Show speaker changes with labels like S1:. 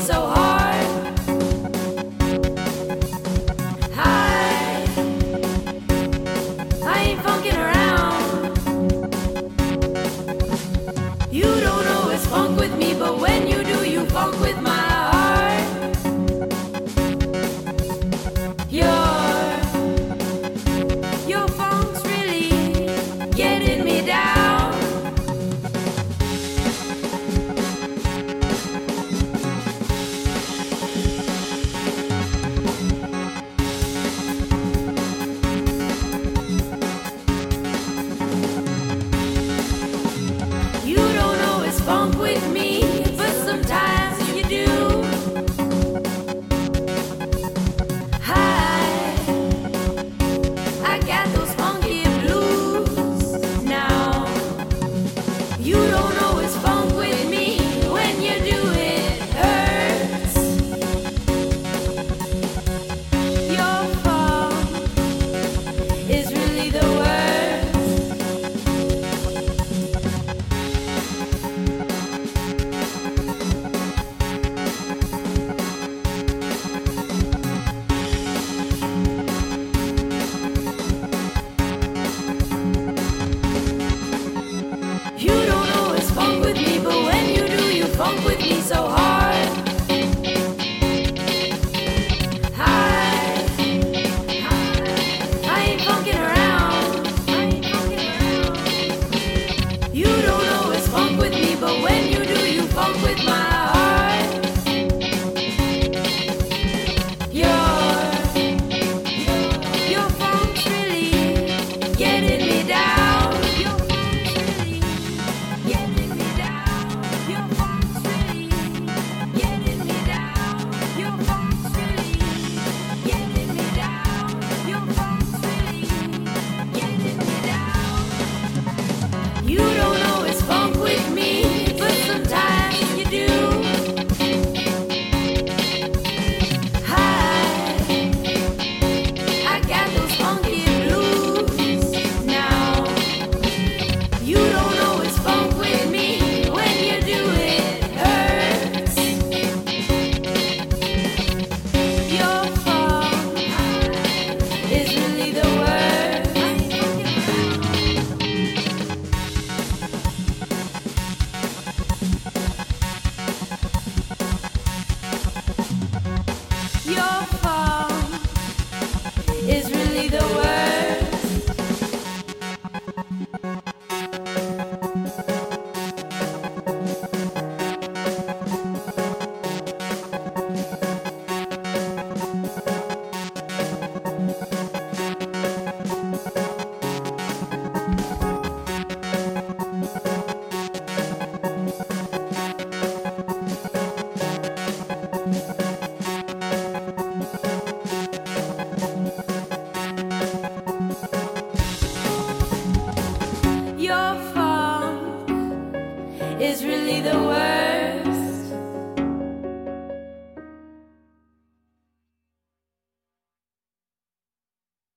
S1: so hard. You Your is really the worst.